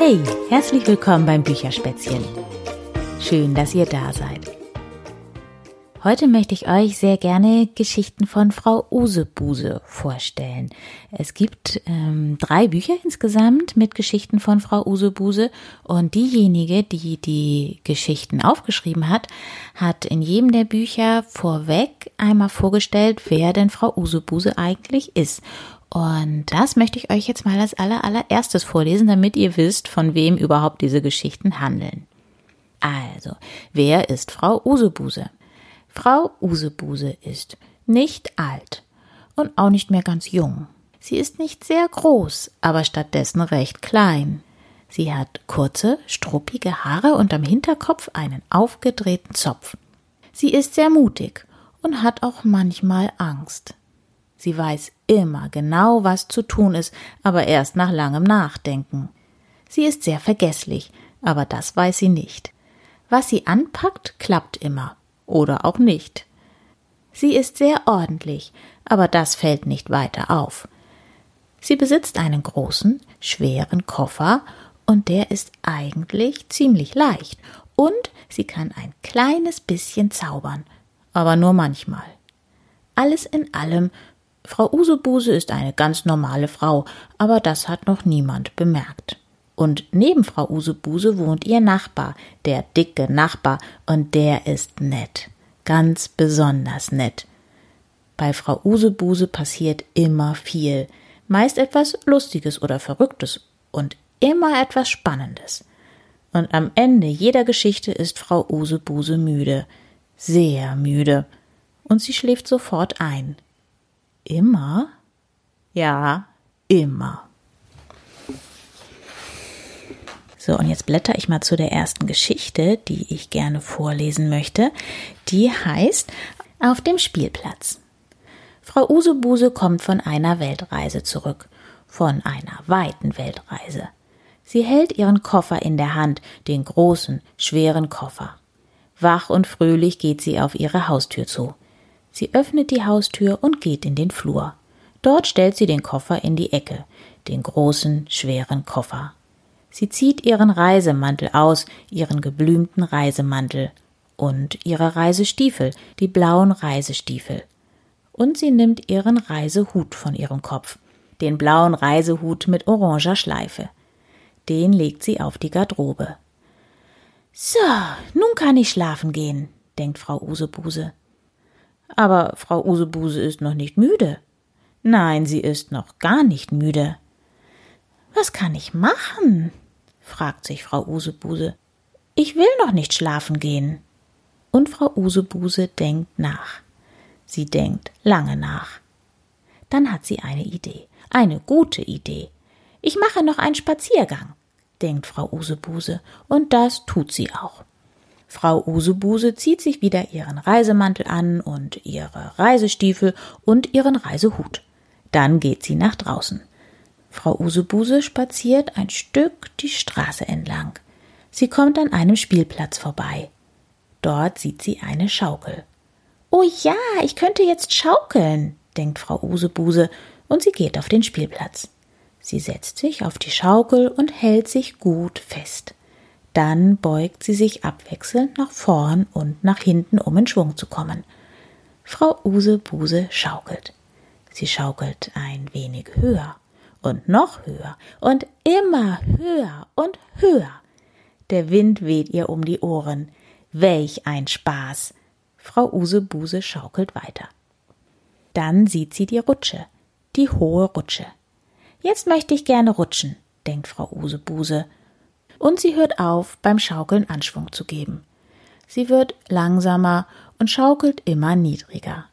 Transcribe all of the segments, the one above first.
Hey, herzlich willkommen beim Bücherspätzchen. Schön, dass ihr da seid. Heute möchte ich euch sehr gerne Geschichten von Frau Usebuse vorstellen. Es gibt ähm, drei Bücher insgesamt mit Geschichten von Frau Usebuse und diejenige, die die Geschichten aufgeschrieben hat, hat in jedem der Bücher vorweg einmal vorgestellt, wer denn Frau Usebuse eigentlich ist. Und das möchte ich euch jetzt mal als aller, allererstes vorlesen, damit ihr wisst, von wem überhaupt diese Geschichten handeln. Also, wer ist Frau Usebuse? Frau Usebuse ist nicht alt und auch nicht mehr ganz jung. Sie ist nicht sehr groß, aber stattdessen recht klein. Sie hat kurze, struppige Haare und am Hinterkopf einen aufgedrehten Zopf. Sie ist sehr mutig und hat auch manchmal Angst. Sie weiß immer genau, was zu tun ist, aber erst nach langem Nachdenken. Sie ist sehr vergesslich, aber das weiß sie nicht. Was sie anpackt, klappt immer oder auch nicht. Sie ist sehr ordentlich, aber das fällt nicht weiter auf. Sie besitzt einen großen, schweren Koffer, und der ist eigentlich ziemlich leicht, und sie kann ein kleines bisschen zaubern, aber nur manchmal. Alles in allem, Frau Usebuse ist eine ganz normale Frau, aber das hat noch niemand bemerkt. Und neben Frau Usebuse wohnt ihr Nachbar, der dicke Nachbar, und der ist nett. Ganz besonders nett. Bei Frau Usebuse passiert immer viel, meist etwas Lustiges oder Verrücktes und immer etwas Spannendes. Und am Ende jeder Geschichte ist Frau Usebuse müde, sehr müde, und sie schläft sofort ein. Immer? Ja, immer. So, und jetzt blätter ich mal zu der ersten Geschichte, die ich gerne vorlesen möchte. Die heißt Auf dem Spielplatz. Frau Usebuse kommt von einer Weltreise zurück, von einer weiten Weltreise. Sie hält ihren Koffer in der Hand, den großen, schweren Koffer. Wach und fröhlich geht sie auf ihre Haustür zu. Sie öffnet die Haustür und geht in den Flur. Dort stellt sie den Koffer in die Ecke, den großen, schweren Koffer. Sie zieht ihren Reisemantel aus, ihren geblümten Reisemantel und ihre Reisestiefel, die blauen Reisestiefel. Und sie nimmt ihren Reisehut von ihrem Kopf, den blauen Reisehut mit oranger Schleife. Den legt sie auf die Garderobe. So, nun kann ich schlafen gehen, denkt Frau Usebuse. Aber Frau Usebuse ist noch nicht müde. Nein, sie ist noch gar nicht müde. Was kann ich machen? fragt sich Frau Usebuse. Ich will noch nicht schlafen gehen. Und Frau Usebuse denkt nach. Sie denkt lange nach. Dann hat sie eine Idee, eine gute Idee. Ich mache noch einen Spaziergang, denkt Frau Usebuse, und das tut sie auch. Frau Usebuse zieht sich wieder ihren Reisemantel an und ihre Reisestiefel und ihren Reisehut. Dann geht sie nach draußen. Frau Usebuse spaziert ein Stück die Straße entlang. Sie kommt an einem Spielplatz vorbei. Dort sieht sie eine Schaukel. Oh ja, ich könnte jetzt schaukeln, denkt Frau Usebuse, und sie geht auf den Spielplatz. Sie setzt sich auf die Schaukel und hält sich gut fest. Dann beugt sie sich abwechselnd nach vorn und nach hinten, um in Schwung zu kommen. Frau Usebuse schaukelt. Sie schaukelt ein wenig höher und noch höher und immer höher und höher. Der Wind weht ihr um die Ohren. Welch ein Spaß! Frau Usebuse schaukelt weiter. Dann sieht sie die Rutsche, die hohe Rutsche. Jetzt möchte ich gerne rutschen, denkt Frau Usebuse. Und sie hört auf, beim Schaukeln Anschwung zu geben. Sie wird langsamer und schaukelt immer niedriger.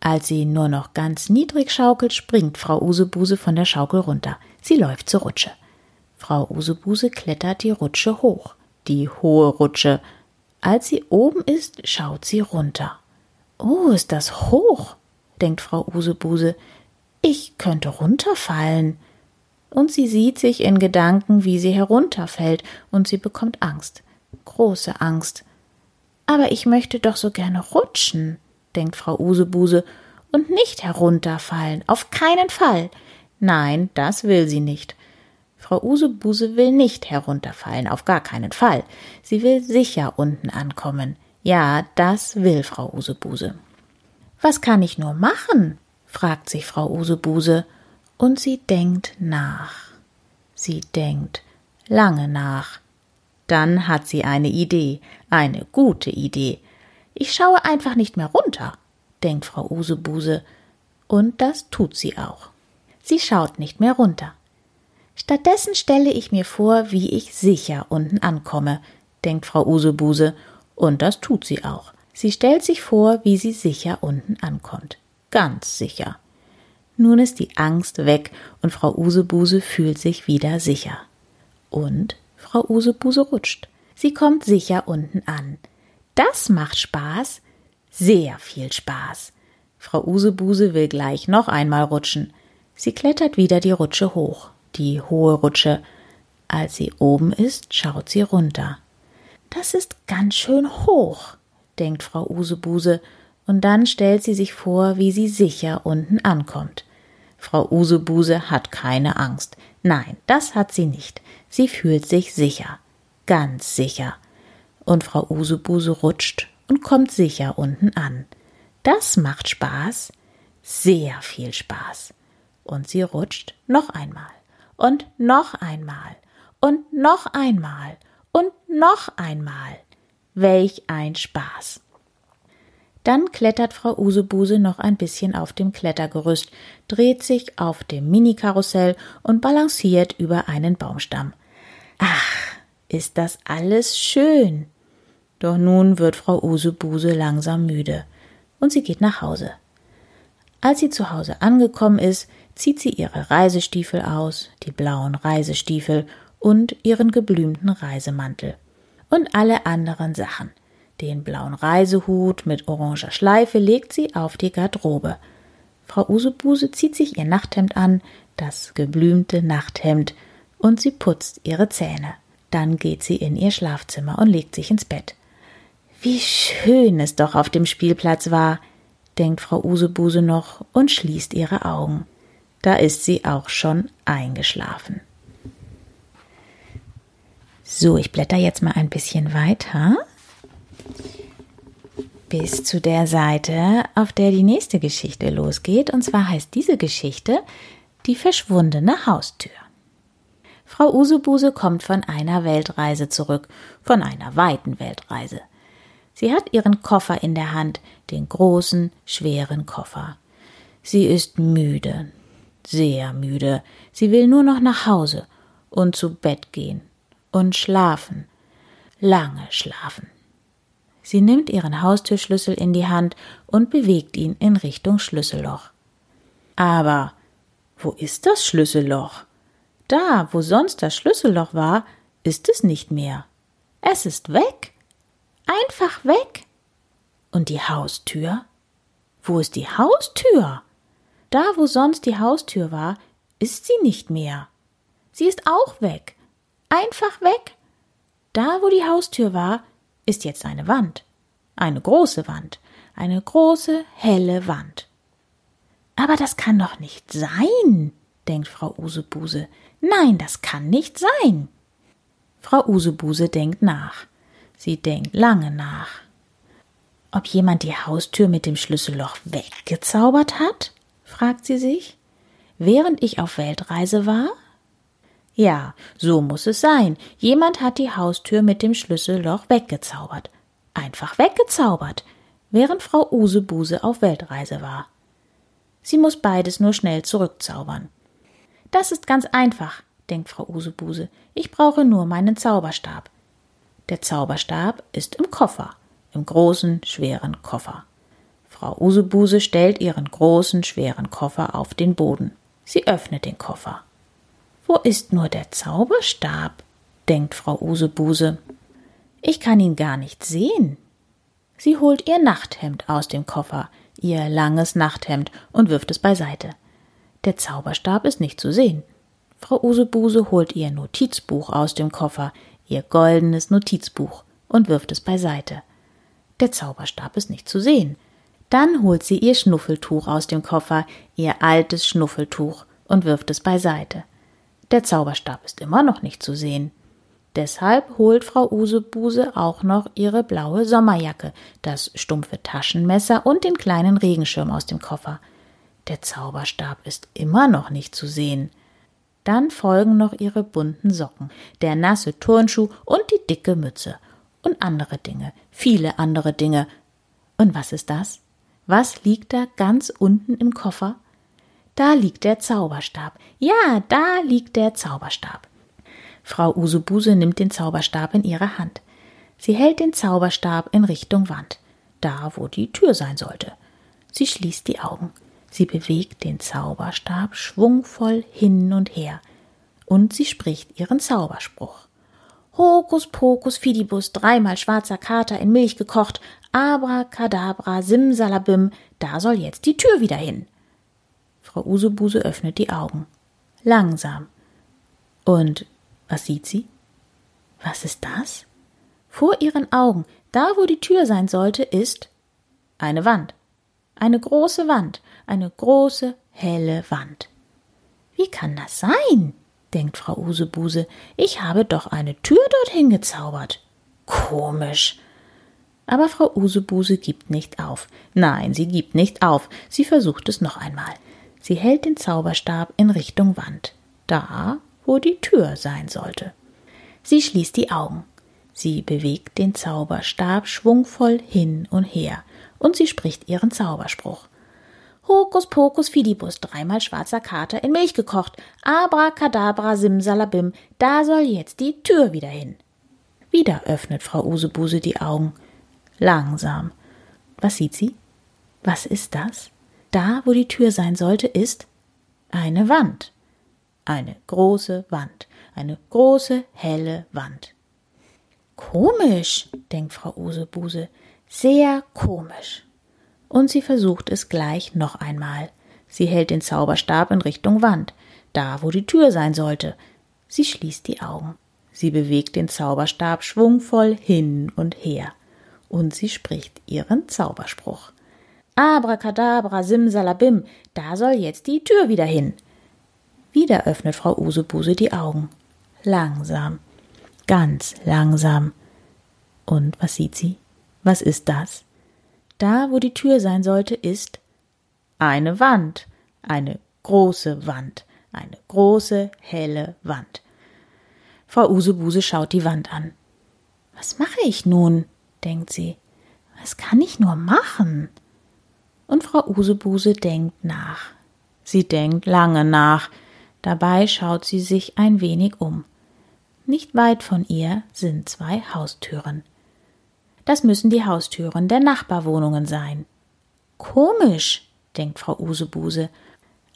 Als sie nur noch ganz niedrig schaukelt, springt Frau Usebuse von der Schaukel runter. Sie läuft zur Rutsche. Frau Usebuse klettert die Rutsche hoch, die hohe Rutsche. Als sie oben ist, schaut sie runter. Oh, ist das hoch, denkt Frau Usebuse. Ich könnte runterfallen. Und sie sieht sich in Gedanken, wie sie herunterfällt, und sie bekommt Angst, große Angst. Aber ich möchte doch so gerne rutschen denkt Frau Usebuse, und nicht herunterfallen, auf keinen Fall. Nein, das will sie nicht. Frau Usebuse will nicht herunterfallen, auf gar keinen Fall. Sie will sicher unten ankommen. Ja, das will Frau Usebuse. Was kann ich nur machen? fragt sich Frau Usebuse, und sie denkt nach. Sie denkt lange nach. Dann hat sie eine Idee, eine gute Idee. Ich schaue einfach nicht mehr runter, denkt Frau Usebuse, und das tut sie auch. Sie schaut nicht mehr runter. Stattdessen stelle ich mir vor, wie ich sicher unten ankomme, denkt Frau Usebuse, und das tut sie auch. Sie stellt sich vor, wie sie sicher unten ankommt. Ganz sicher. Nun ist die Angst weg und Frau Usebuse fühlt sich wieder sicher. Und Frau Usebuse rutscht. Sie kommt sicher unten an. Das macht Spaß. Sehr viel Spaß. Frau Usebuse will gleich noch einmal rutschen. Sie klettert wieder die Rutsche hoch, die hohe Rutsche. Als sie oben ist, schaut sie runter. Das ist ganz schön hoch denkt Frau Usebuse, und dann stellt sie sich vor, wie sie sicher unten ankommt. Frau Usebuse hat keine Angst. Nein, das hat sie nicht. Sie fühlt sich sicher. Ganz sicher. Und Frau Usebuse rutscht und kommt sicher unten an. Das macht Spaß. Sehr viel Spaß. Und sie rutscht noch einmal. Und noch einmal. Und noch einmal. Und noch einmal. Welch ein Spaß. Dann klettert Frau Usebuse noch ein bisschen auf dem Klettergerüst, dreht sich auf dem Minikarussell und balanciert über einen Baumstamm. Ach, ist das alles schön. Doch nun wird Frau Usebuse langsam müde und sie geht nach Hause. Als sie zu Hause angekommen ist, zieht sie ihre Reisestiefel aus, die blauen Reisestiefel und ihren geblümten Reisemantel und alle anderen Sachen. Den blauen Reisehut mit oranger Schleife legt sie auf die Garderobe. Frau Usebuse zieht sich ihr Nachthemd an, das geblümte Nachthemd, und sie putzt ihre Zähne. Dann geht sie in ihr Schlafzimmer und legt sich ins Bett. Wie schön es doch auf dem Spielplatz war, denkt Frau Usebuse noch und schließt ihre Augen. Da ist sie auch schon eingeschlafen. So, ich blätter jetzt mal ein bisschen weiter bis zu der Seite, auf der die nächste Geschichte losgeht. Und zwar heißt diese Geschichte Die verschwundene Haustür. Frau Usebuse kommt von einer Weltreise zurück, von einer weiten Weltreise. Sie hat ihren Koffer in der Hand, den großen, schweren Koffer. Sie ist müde, sehr müde. Sie will nur noch nach Hause und zu Bett gehen und schlafen, lange schlafen. Sie nimmt ihren Haustürschlüssel in die Hand und bewegt ihn in Richtung Schlüsselloch. Aber wo ist das Schlüsselloch? Da, wo sonst das Schlüsselloch war, ist es nicht mehr. Es ist weg. Einfach weg. Und die Haustür? Wo ist die Haustür? Da, wo sonst die Haustür war, ist sie nicht mehr. Sie ist auch weg einfach weg. Da, wo die Haustür war, ist jetzt eine Wand. Eine große Wand. Eine große, helle Wand. Aber das kann doch nicht sein, denkt Frau Usebuse. Nein, das kann nicht sein. Frau Usebuse denkt nach. Sie denkt lange nach. Ob jemand die Haustür mit dem Schlüsselloch weggezaubert hat? fragt sie sich. Während ich auf Weltreise war? Ja, so muss es sein. Jemand hat die Haustür mit dem Schlüsselloch weggezaubert. Einfach weggezaubert, während Frau Usebuse auf Weltreise war. Sie muss beides nur schnell zurückzaubern. Das ist ganz einfach, denkt Frau Usebuse. Ich brauche nur meinen Zauberstab. Der Zauberstab ist im Koffer, im großen, schweren Koffer. Frau Usebuse stellt ihren großen, schweren Koffer auf den Boden. Sie öffnet den Koffer. Wo ist nur der Zauberstab? denkt Frau Usebuse. Ich kann ihn gar nicht sehen. Sie holt ihr Nachthemd aus dem Koffer, ihr langes Nachthemd, und wirft es beiseite. Der Zauberstab ist nicht zu sehen. Frau Usebuse holt ihr Notizbuch aus dem Koffer, ihr goldenes Notizbuch, und wirft es beiseite. Der Zauberstab ist nicht zu sehen. Dann holt sie ihr Schnuffeltuch aus dem Koffer, ihr altes Schnuffeltuch, und wirft es beiseite. Der Zauberstab ist immer noch nicht zu sehen. Deshalb holt Frau Usebuse auch noch ihre blaue Sommerjacke, das stumpfe Taschenmesser und den kleinen Regenschirm aus dem Koffer. Der Zauberstab ist immer noch nicht zu sehen. Dann folgen noch ihre bunten Socken, der nasse Turnschuh und die dicke Mütze. Und andere Dinge, viele andere Dinge. Und was ist das? Was liegt da ganz unten im Koffer? Da liegt der Zauberstab. Ja, da liegt der Zauberstab. Frau Usubuse nimmt den Zauberstab in ihre Hand. Sie hält den Zauberstab in Richtung Wand, da wo die Tür sein sollte. Sie schließt die Augen. Sie bewegt den Zauberstab schwungvoll hin und her. Und sie spricht ihren Zauberspruch. Hokus pokus fidibus, dreimal schwarzer Kater in Milch gekocht, abracadabra, simsalabim, da soll jetzt die Tür wieder hin. Frau Usebuse öffnet die Augen. Langsam. Und was sieht sie? Was ist das? Vor ihren Augen, da wo die Tür sein sollte, ist eine Wand. Eine große Wand, eine große, helle Wand. Wie kann das sein? denkt Frau Usebuse. Ich habe doch eine Tür dorthin gezaubert. Komisch. Aber Frau Usebuse gibt nicht auf. Nein, sie gibt nicht auf. Sie versucht es noch einmal. Sie hält den Zauberstab in Richtung Wand. Da, wo die Tür sein sollte. Sie schließt die Augen. Sie bewegt den Zauberstab schwungvoll hin und her und sie spricht ihren Zauberspruch. Hokus pokus fidibus, dreimal schwarzer Kater in Milch gekocht, abracadabra simsalabim, da soll jetzt die Tür wieder hin. Wieder öffnet Frau Usebuse die Augen. Langsam. Was sieht sie? Was ist das? Da, wo die Tür sein sollte, ist eine Wand. Eine große Wand, eine große, helle Wand. Komisch, denkt Frau Usebuse, sehr komisch. Und sie versucht es gleich noch einmal. Sie hält den Zauberstab in Richtung Wand, da wo die Tür sein sollte. Sie schließt die Augen. Sie bewegt den Zauberstab schwungvoll hin und her. Und sie spricht ihren Zauberspruch. Abracadabra, simsalabim, da soll jetzt die Tür wieder hin. Wieder öffnet Frau Usebuse die Augen. Langsam, ganz langsam. Und was sieht sie? Was ist das? Da, wo die Tür sein sollte, ist eine Wand, eine große Wand, eine große, helle Wand. Frau Usebuse schaut die Wand an. Was mache ich nun? denkt sie. Was kann ich nur machen? Und Frau Usebuse denkt nach. Sie denkt lange nach, Dabei schaut sie sich ein wenig um. Nicht weit von ihr sind zwei Haustüren. Das müssen die Haustüren der Nachbarwohnungen sein. Komisch, denkt Frau Usebuse.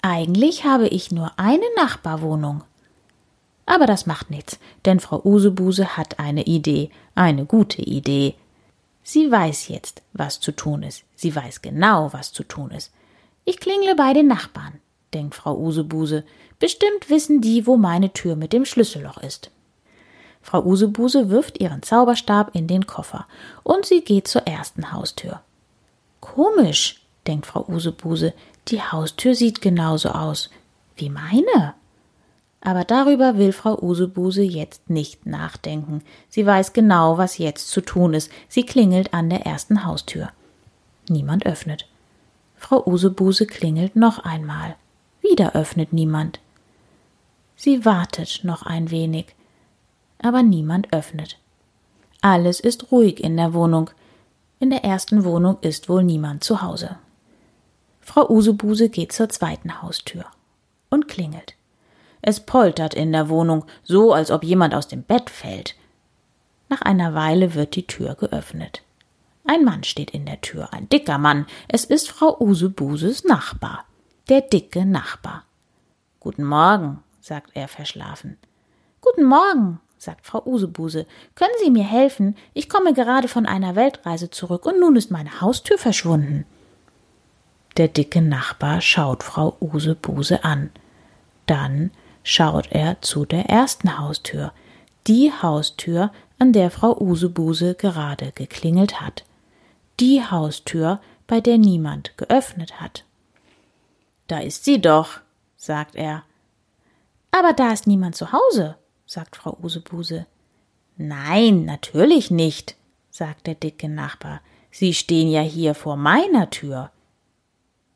Eigentlich habe ich nur eine Nachbarwohnung. Aber das macht nichts, denn Frau Usebuse hat eine Idee, eine gute Idee. Sie weiß jetzt, was zu tun ist. Sie weiß genau, was zu tun ist. Ich klingle bei den Nachbarn, denkt Frau Usebuse. Bestimmt wissen die, wo meine Tür mit dem Schlüsselloch ist. Frau Usebuse wirft ihren Zauberstab in den Koffer und sie geht zur ersten Haustür. Komisch, denkt Frau Usebuse, die Haustür sieht genauso aus wie meine. Aber darüber will Frau Usebuse jetzt nicht nachdenken. Sie weiß genau, was jetzt zu tun ist. Sie klingelt an der ersten Haustür. Niemand öffnet. Frau Usebuse klingelt noch einmal. Wieder öffnet niemand. Sie wartet noch ein wenig, aber niemand öffnet. Alles ist ruhig in der Wohnung. In der ersten Wohnung ist wohl niemand zu Hause. Frau Usebuse geht zur zweiten Haustür und klingelt. Es poltert in der Wohnung, so als ob jemand aus dem Bett fällt. Nach einer Weile wird die Tür geöffnet. Ein Mann steht in der Tür, ein dicker Mann. Es ist Frau Usebuses Nachbar, der dicke Nachbar. Guten Morgen, sagt er verschlafen. Guten Morgen, sagt Frau Usebuse. Können Sie mir helfen? Ich komme gerade von einer Weltreise zurück und nun ist meine Haustür verschwunden. Der dicke Nachbar schaut Frau Usebuse an. Dann schaut er zu der ersten Haustür, die Haustür, an der Frau Usebuse gerade geklingelt hat. Die Haustür, bei der niemand geöffnet hat. Da ist sie doch, sagt er Aber da ist niemand zu Hause, sagt Frau Usebuse. Nein, natürlich nicht, sagt der dicke Nachbar. Sie stehen ja hier vor meiner Tür.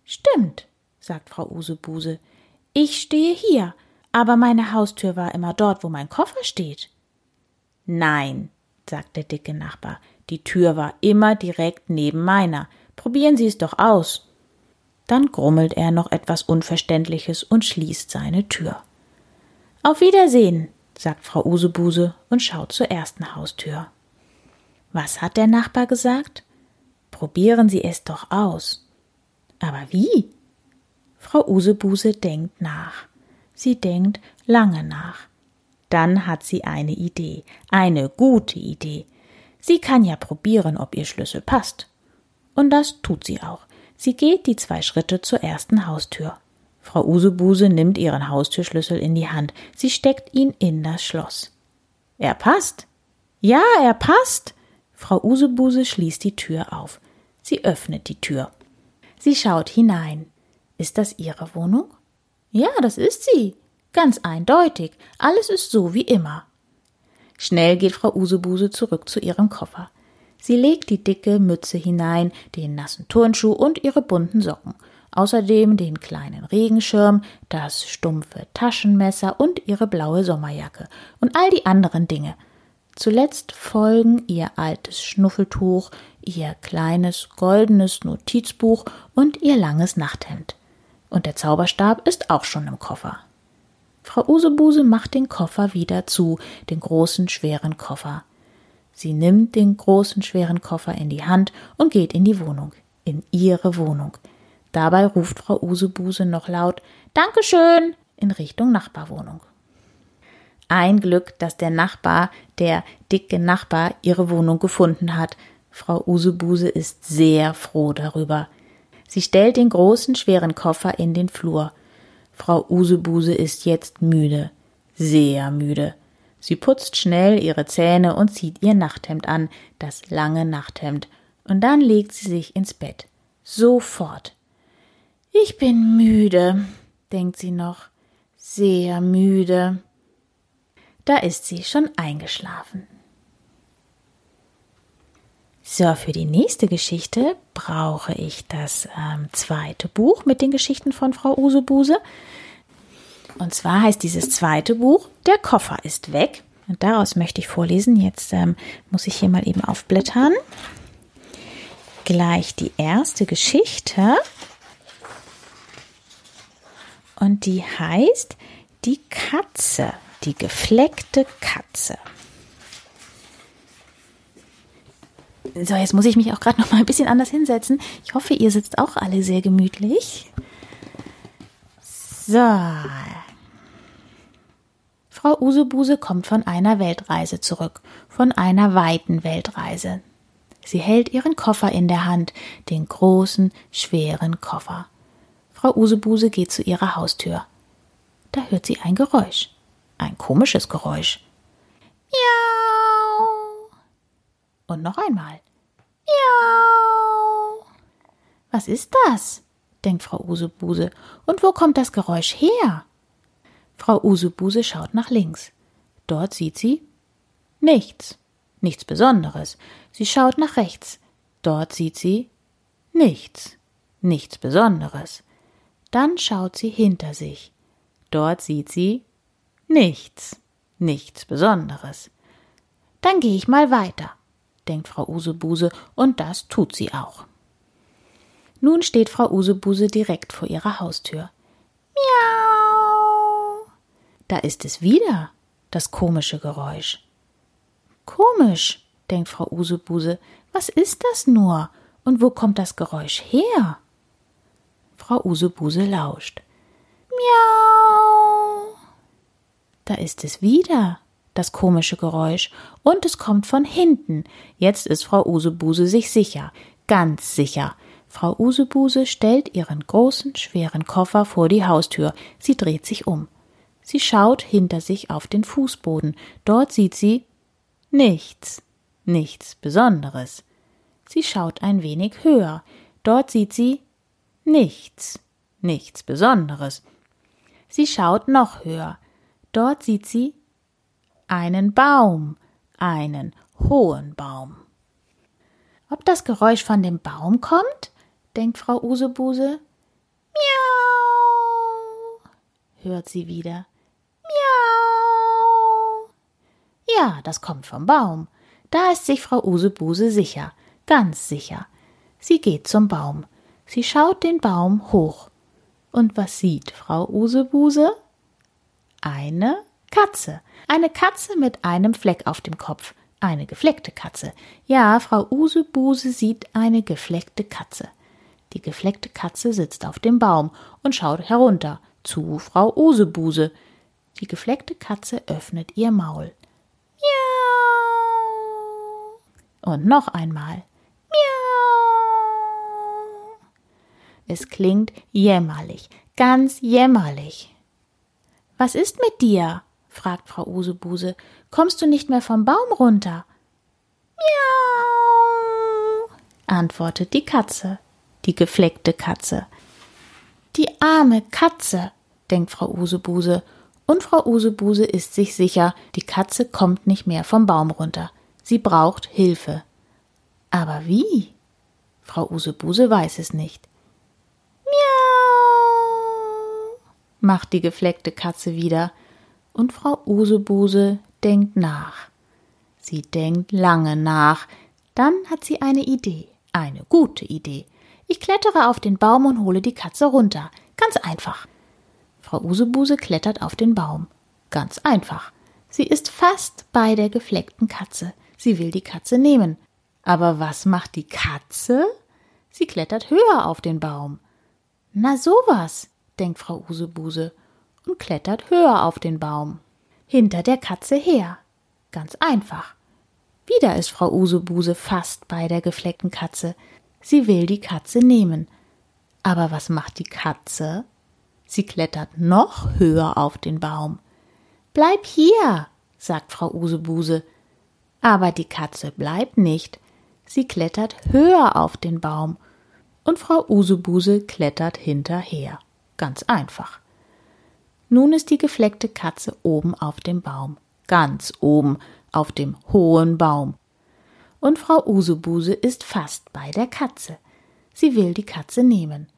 Stimmt, sagt Frau Usebuse. Ich stehe hier, aber meine Haustür war immer dort, wo mein Koffer steht. Nein, sagt der dicke Nachbar, die Tür war immer direkt neben meiner. Probieren Sie es doch aus. Dann grummelt er noch etwas Unverständliches und schließt seine Tür. Auf Wiedersehen, sagt Frau Usebuse und schaut zur ersten Haustür. Was hat der Nachbar gesagt? Probieren Sie es doch aus. Aber wie? Frau Usebuse denkt nach. Sie denkt lange nach. Dann hat sie eine Idee, eine gute Idee. Sie kann ja probieren, ob ihr Schlüssel passt. Und das tut sie auch. Sie geht die zwei Schritte zur ersten Haustür. Frau Usebuse nimmt ihren Haustürschlüssel in die Hand. Sie steckt ihn in das Schloss. Er passt. Ja, er passt. Frau Usebuse schließt die Tür auf. Sie öffnet die Tür. Sie schaut hinein. Ist das Ihre Wohnung? Ja, das ist sie. Ganz eindeutig. Alles ist so wie immer. Schnell geht Frau Usebuse zurück zu ihrem Koffer. Sie legt die dicke Mütze hinein, den nassen Turnschuh und ihre bunten Socken, außerdem den kleinen Regenschirm, das stumpfe Taschenmesser und ihre blaue Sommerjacke und all die anderen Dinge. Zuletzt folgen ihr altes Schnuffeltuch, ihr kleines goldenes Notizbuch und ihr langes Nachthemd. Und der Zauberstab ist auch schon im Koffer. Frau Usebuse macht den Koffer wieder zu, den großen, schweren Koffer. Sie nimmt den großen, schweren Koffer in die Hand und geht in die Wohnung, in ihre Wohnung. Dabei ruft Frau Usebuse noch laut Dankeschön in Richtung Nachbarwohnung. Ein Glück, dass der Nachbar, der dicke Nachbar, ihre Wohnung gefunden hat. Frau Usebuse ist sehr froh darüber. Sie stellt den großen, schweren Koffer in den Flur. Frau Usebuse ist jetzt müde, sehr müde. Sie putzt schnell ihre Zähne und zieht ihr Nachthemd an, das lange Nachthemd, und dann legt sie sich ins Bett. Sofort. Ich bin müde, denkt sie noch, sehr müde. Da ist sie schon eingeschlafen. So, für die nächste Geschichte brauche ich das ähm, zweite Buch mit den Geschichten von Frau Usebuse. Und zwar heißt dieses zweite Buch Der Koffer ist weg. Und daraus möchte ich vorlesen. Jetzt ähm, muss ich hier mal eben aufblättern. Gleich die erste Geschichte. Und die heißt Die Katze, die gefleckte Katze. So, jetzt muss ich mich auch gerade noch mal ein bisschen anders hinsetzen. Ich hoffe, ihr sitzt auch alle sehr gemütlich. So, Frau Usebuse kommt von einer Weltreise zurück, von einer weiten Weltreise. Sie hält ihren Koffer in der Hand, den großen, schweren Koffer. Frau Usebuse geht zu ihrer Haustür. Da hört sie ein Geräusch, ein komisches Geräusch. Miau. Und noch einmal. Miau. Was ist das? denkt Frau Usebuse. Und wo kommt das Geräusch her? Frau Usebuse schaut nach links. Dort sieht sie nichts, nichts Besonderes. Sie schaut nach rechts. Dort sieht sie nichts, nichts Besonderes. Dann schaut sie hinter sich. Dort sieht sie nichts, nichts Besonderes. Dann gehe ich mal weiter, denkt Frau Usebuse, und das tut sie auch. Nun steht Frau Usebuse direkt vor ihrer Haustür. Da ist es wieder, das komische Geräusch. Komisch, denkt Frau Usebuse, was ist das nur? Und wo kommt das Geräusch her? Frau Usebuse lauscht. Miau. Da ist es wieder, das komische Geräusch, und es kommt von hinten. Jetzt ist Frau Usebuse sich sicher, ganz sicher. Frau Usebuse stellt ihren großen, schweren Koffer vor die Haustür. Sie dreht sich um. Sie schaut hinter sich auf den Fußboden. Dort sieht sie nichts, nichts Besonderes. Sie schaut ein wenig höher. Dort sieht sie nichts, nichts Besonderes. Sie schaut noch höher. Dort sieht sie einen Baum, einen hohen Baum. Ob das Geräusch von dem Baum kommt? denkt Frau Usebuse. Miau, hört sie wieder. Miau. Ja, das kommt vom Baum. Da ist sich Frau Usebuse sicher, ganz sicher. Sie geht zum Baum. Sie schaut den Baum hoch. Und was sieht Frau Usebuse? Eine Katze. Eine Katze mit einem Fleck auf dem Kopf. Eine gefleckte Katze. Ja, Frau Usebuse sieht eine gefleckte Katze. Die gefleckte Katze sitzt auf dem Baum und schaut herunter zu Frau Usebuse. Die gefleckte Katze öffnet ihr Maul. Miau. Und noch einmal. Miau. Es klingt jämmerlich, ganz jämmerlich. Was ist mit dir? Fragt Frau Usebuse. Kommst du nicht mehr vom Baum runter? Miau, antwortet die Katze, die gefleckte Katze. Die arme Katze, denkt Frau Usebuse, und Frau Usebuse ist sich sicher, die Katze kommt nicht mehr vom Baum runter. Sie braucht Hilfe. Aber wie? Frau Usebuse weiß es nicht. Miau, macht die gefleckte Katze wieder, und Frau Usebuse denkt nach. Sie denkt lange nach. Dann hat sie eine Idee. Eine gute Idee. Ich klettere auf den Baum und hole die Katze runter. Ganz einfach. Frau Usebuse klettert auf den Baum. Ganz einfach. Sie ist fast bei der gefleckten Katze. Sie will die Katze nehmen. Aber was macht die Katze? Sie klettert höher auf den Baum. Na sowas, denkt Frau Usebuse und klettert höher auf den Baum. Hinter der Katze her. Ganz einfach. Wieder ist Frau Usebuse fast bei der gefleckten Katze. Sie will die Katze nehmen. Aber was macht die Katze? Sie klettert noch höher auf den Baum. Bleib hier, sagt Frau Usebuse. Aber die Katze bleibt nicht. Sie klettert höher auf den Baum. Und Frau Usebuse klettert hinterher. Ganz einfach. Nun ist die gefleckte Katze oben auf dem Baum, ganz oben auf dem hohen Baum. Und Frau Usebuse ist fast bei der Katze. Sie will die Katze nehmen.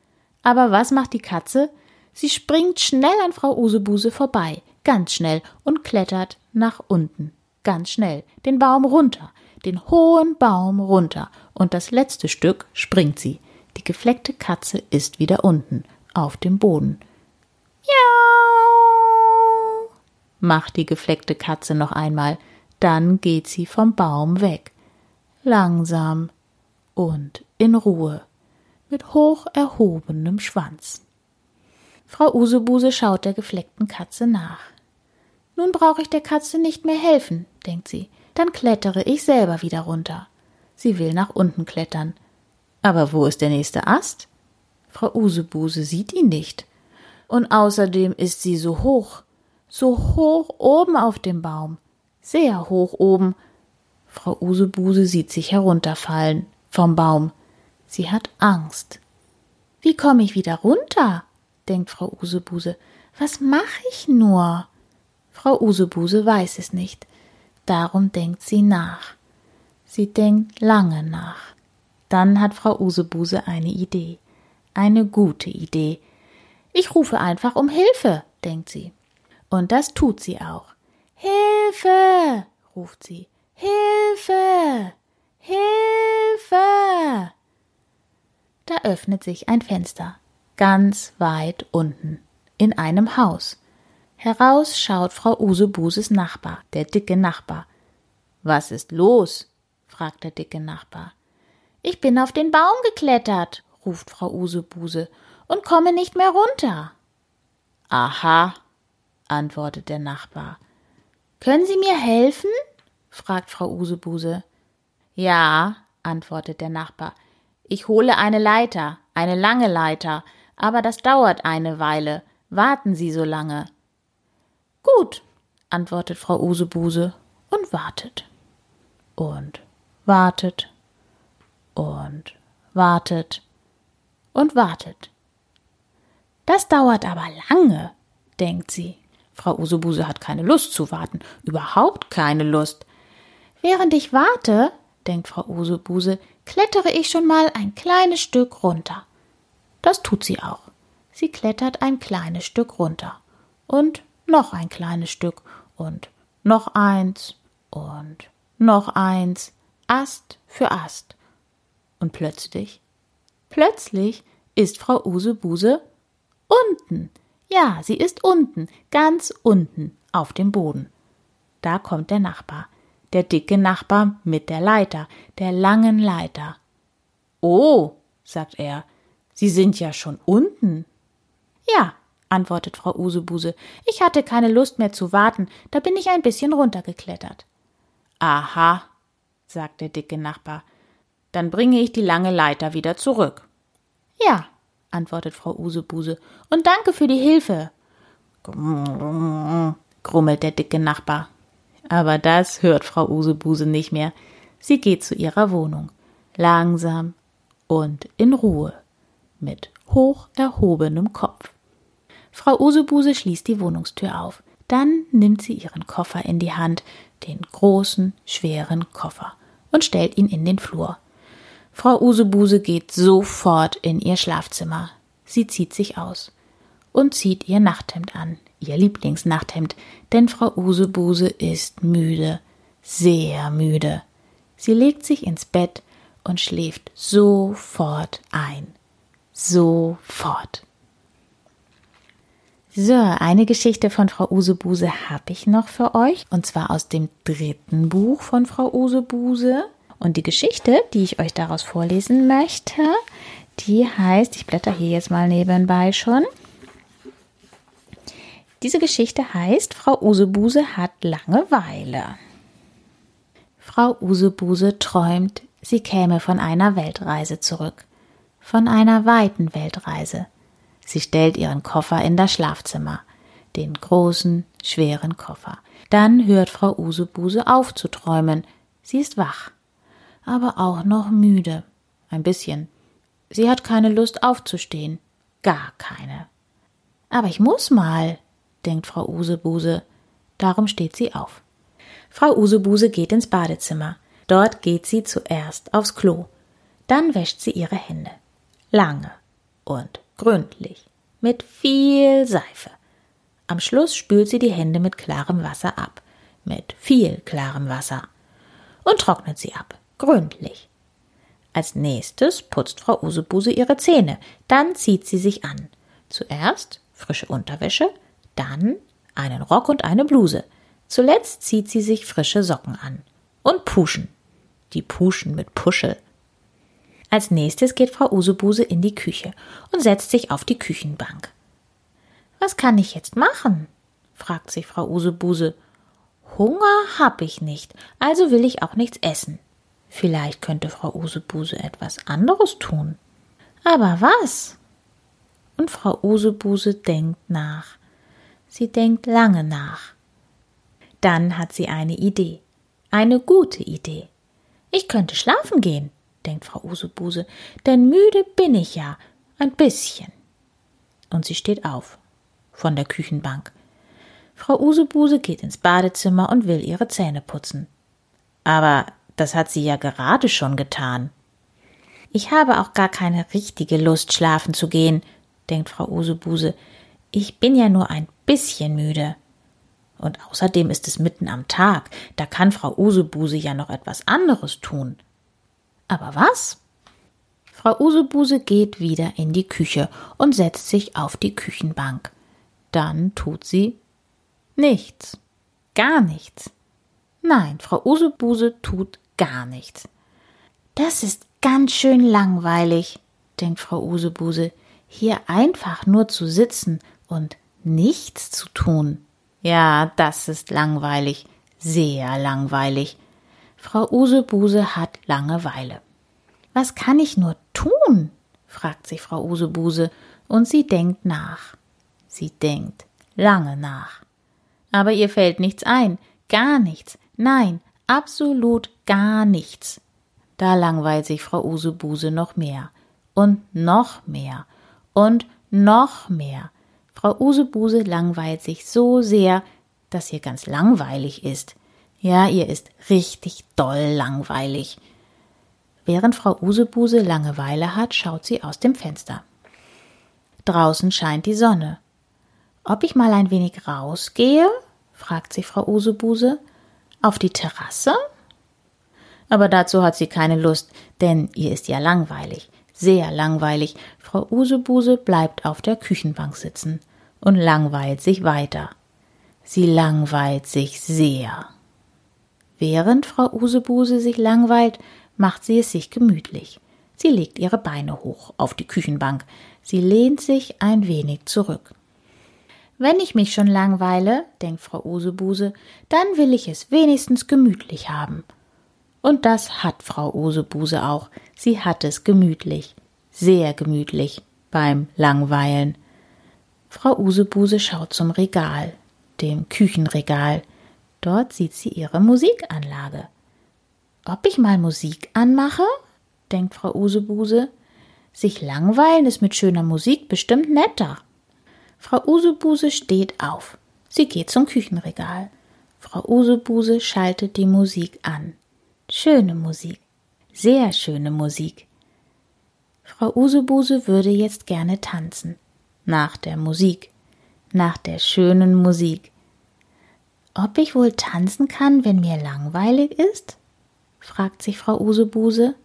Aber was macht die Katze? Sie springt schnell an Frau Usebuse vorbei, ganz schnell, und klettert nach unten, ganz schnell, den Baum runter, den hohen Baum runter, und das letzte Stück springt sie. Die gefleckte Katze ist wieder unten, auf dem Boden. Miau, macht die gefleckte Katze noch einmal, dann geht sie vom Baum weg. Langsam und in Ruhe, mit hoch erhobenem Schwanz. Frau Usebuse schaut der gefleckten Katze nach. Nun brauche ich der Katze nicht mehr helfen, denkt sie, dann klettere ich selber wieder runter. Sie will nach unten klettern. Aber wo ist der nächste Ast? Frau Usebuse sieht ihn nicht. Und außerdem ist sie so hoch, so hoch oben auf dem Baum, sehr hoch oben. Frau Usebuse sieht sich herunterfallen vom Baum. Sie hat Angst. Wie komme ich wieder runter? denkt Frau Usebuse. Was mache ich nur? Frau Usebuse weiß es nicht. Darum denkt sie nach. Sie denkt lange nach. Dann hat Frau Usebuse eine Idee. Eine gute Idee. Ich rufe einfach um Hilfe, denkt sie. Und das tut sie auch. Hilfe, ruft sie. Hilfe, Hilfe. Da öffnet sich ein Fenster, ganz weit unten, in einem Haus. Heraus schaut Frau Usebuses Nachbar, der dicke Nachbar. Was ist los? fragt der dicke Nachbar. Ich bin auf den Baum geklettert, ruft Frau Usebuse und komme nicht mehr runter. Aha, antwortet der Nachbar. Können Sie mir helfen? fragt Frau Usebuse. Ja, antwortet der Nachbar. Ich hole eine Leiter, eine lange Leiter, aber das dauert eine Weile. Warten Sie so lange. Gut, antwortet Frau Usebuse und wartet. Und wartet. Und wartet. Und wartet. Das dauert aber lange, denkt sie. Frau Usebuse hat keine Lust zu warten, überhaupt keine Lust. Während ich warte, denkt Frau Usebuse, klettere ich schon mal ein kleines Stück runter. Das tut sie auch. Sie klettert ein kleines Stück runter. Und noch ein kleines Stück und noch eins und noch eins, Ast für Ast. Und plötzlich, plötzlich ist Frau Usebuse unten. Ja, sie ist unten, ganz unten auf dem Boden. Da kommt der Nachbar, der dicke Nachbar mit der Leiter, der langen Leiter. Oh, sagt er, Sie sind ja schon unten. Ja, antwortet Frau Usebuse, ich hatte keine Lust mehr zu warten, da bin ich ein bisschen runtergeklettert. Aha, sagt der dicke Nachbar, dann bringe ich die lange Leiter wieder zurück. Ja, antwortet Frau Usebuse, und danke für die Hilfe. grummelt der dicke Nachbar. Aber das hört Frau Usebuse nicht mehr. Sie geht zu ihrer Wohnung, langsam und in Ruhe, mit hoch erhobenem Kopf. Frau Usebuse schließt die Wohnungstür auf. Dann nimmt sie ihren Koffer in die Hand, den großen, schweren Koffer, und stellt ihn in den Flur. Frau Usebuse geht sofort in ihr Schlafzimmer. Sie zieht sich aus und zieht ihr Nachthemd an, ihr Lieblingsnachthemd, denn Frau Usebuse ist müde, sehr müde. Sie legt sich ins Bett und schläft sofort ein. Sofort. So, eine Geschichte von Frau Usebuse habe ich noch für euch, und zwar aus dem dritten Buch von Frau Usebuse. Und die Geschichte, die ich euch daraus vorlesen möchte, die heißt, ich blätter hier jetzt mal nebenbei schon. Diese Geschichte heißt, Frau Usebuse hat Langeweile. Frau Usebuse träumt, sie käme von einer Weltreise zurück. Von einer weiten Weltreise. Sie stellt ihren Koffer in das Schlafzimmer, den großen, schweren Koffer. Dann hört Frau Usebuse auf zu träumen. Sie ist wach aber auch noch müde. Ein bisschen. Sie hat keine Lust aufzustehen. Gar keine. Aber ich muss mal, denkt Frau Usebuse. Darum steht sie auf. Frau Usebuse geht ins Badezimmer. Dort geht sie zuerst aufs Klo. Dann wäscht sie ihre Hände. Lange und gründlich. Mit viel Seife. Am Schluss spült sie die Hände mit klarem Wasser ab. Mit viel klarem Wasser. Und trocknet sie ab gründlich. Als nächstes putzt Frau Usebuse ihre Zähne, dann zieht sie sich an. Zuerst frische Unterwäsche, dann einen Rock und eine Bluse. Zuletzt zieht sie sich frische Socken an. Und Puschen. Die Puschen mit Puschel. Als nächstes geht Frau Usebuse in die Küche und setzt sich auf die Küchenbank. Was kann ich jetzt machen? fragt sich Frau Usebuse. Hunger hab ich nicht, also will ich auch nichts essen. Vielleicht könnte Frau Usebuse etwas anderes tun. Aber was? Und Frau Usebuse denkt nach. Sie denkt lange nach. Dann hat sie eine Idee. Eine gute Idee. Ich könnte schlafen gehen, denkt Frau Usebuse, denn müde bin ich ja, ein bisschen. Und sie steht auf von der Küchenbank. Frau Usebuse geht ins Badezimmer und will ihre Zähne putzen. Aber das hat sie ja gerade schon getan. Ich habe auch gar keine richtige Lust, schlafen zu gehen, denkt Frau Usebuse. Ich bin ja nur ein bisschen müde. Und außerdem ist es mitten am Tag, da kann Frau Usebuse ja noch etwas anderes tun. Aber was? Frau Usebuse geht wieder in die Küche und setzt sich auf die Küchenbank. Dann tut sie nichts. Gar nichts. Nein, Frau Usebuse tut gar nichts. Das ist ganz schön langweilig, denkt Frau Usebuse, hier einfach nur zu sitzen und nichts zu tun. Ja, das ist langweilig, sehr langweilig. Frau Usebuse hat Langeweile. Was kann ich nur tun? fragt sich Frau Usebuse, und sie denkt nach. Sie denkt lange nach. Aber ihr fällt nichts ein, gar nichts, nein, absolut gar nichts. Da langweilt sich Frau Usebuse noch mehr und noch mehr und noch mehr. Frau Usebuse langweilt sich so sehr, dass ihr ganz langweilig ist. Ja, ihr ist richtig doll langweilig. Während Frau Usebuse Langeweile hat, schaut sie aus dem Fenster. Draußen scheint die Sonne. Ob ich mal ein wenig rausgehe? fragt sie Frau Usebuse. Auf die Terrasse? Aber dazu hat sie keine Lust, denn ihr ist ja langweilig, sehr langweilig. Frau Usebuse bleibt auf der Küchenbank sitzen und langweilt sich weiter. Sie langweilt sich sehr. Während Frau Usebuse sich langweilt, macht sie es sich gemütlich. Sie legt ihre Beine hoch auf die Küchenbank. Sie lehnt sich ein wenig zurück. Wenn ich mich schon langweile, denkt Frau Usebuse, dann will ich es wenigstens gemütlich haben. Und das hat Frau Usebuse auch. Sie hat es gemütlich, sehr gemütlich beim Langweilen. Frau Usebuse schaut zum Regal, dem Küchenregal. Dort sieht sie ihre Musikanlage. Ob ich mal Musik anmache? denkt Frau Usebuse. Sich langweilen ist mit schöner Musik bestimmt netter. Frau Usebuse steht auf. Sie geht zum Küchenregal. Frau Usebuse schaltet die Musik an. Schöne Musik. Sehr schöne Musik. Frau Usebuse würde jetzt gerne tanzen. Nach der Musik. Nach der schönen Musik. Ob ich wohl tanzen kann, wenn mir langweilig ist? fragt sich Frau Usebuse.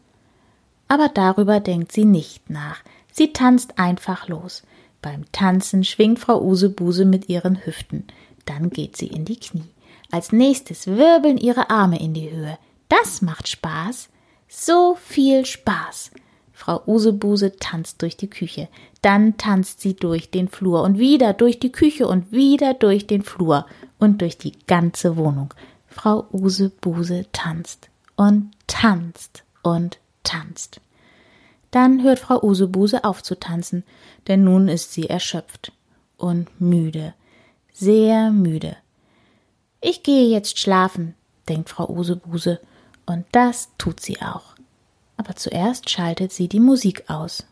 Aber darüber denkt sie nicht nach. Sie tanzt einfach los. Beim Tanzen schwingt Frau Usebuse mit ihren Hüften. Dann geht sie in die Knie. Als nächstes wirbeln ihre Arme in die Höhe. Das macht Spaß. So viel Spaß. Frau Usebuse tanzt durch die Küche. Dann tanzt sie durch den Flur und wieder durch die Küche und wieder durch den Flur und durch die ganze Wohnung. Frau Usebuse tanzt und tanzt und tanzt. Dann hört Frau Usebuse auf zu tanzen, denn nun ist sie erschöpft und müde, sehr müde. Ich gehe jetzt schlafen, denkt Frau Usebuse, und das tut sie auch. Aber zuerst schaltet sie die Musik aus.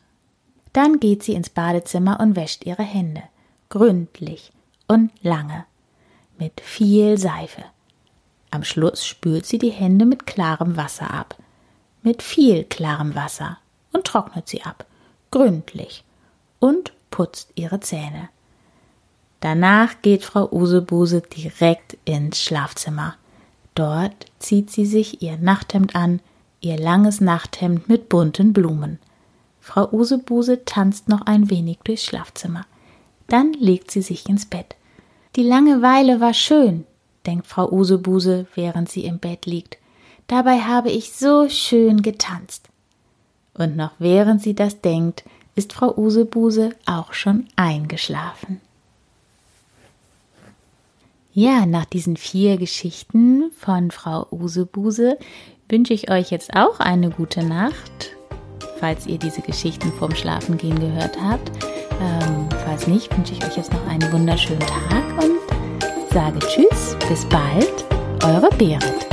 Dann geht sie ins Badezimmer und wäscht ihre Hände, gründlich und lange, mit viel Seife. Am Schluss spült sie die Hände mit klarem Wasser ab, mit viel klarem Wasser und trocknet sie ab, gründlich, und putzt ihre Zähne. Danach geht Frau Usebuse direkt ins Schlafzimmer. Dort zieht sie sich ihr Nachthemd an, ihr langes Nachthemd mit bunten Blumen. Frau Usebuse tanzt noch ein wenig durchs Schlafzimmer. Dann legt sie sich ins Bett. Die Langeweile war schön, denkt Frau Usebuse, während sie im Bett liegt. Dabei habe ich so schön getanzt. Und noch während sie das denkt, ist Frau Usebuse auch schon eingeschlafen. Ja, nach diesen vier Geschichten von Frau Usebuse wünsche ich euch jetzt auch eine gute Nacht, falls ihr diese Geschichten vorm Schlafengehen gehört habt. Ähm, falls nicht, wünsche ich euch jetzt noch einen wunderschönen Tag und sage Tschüss, bis bald, eure Berit.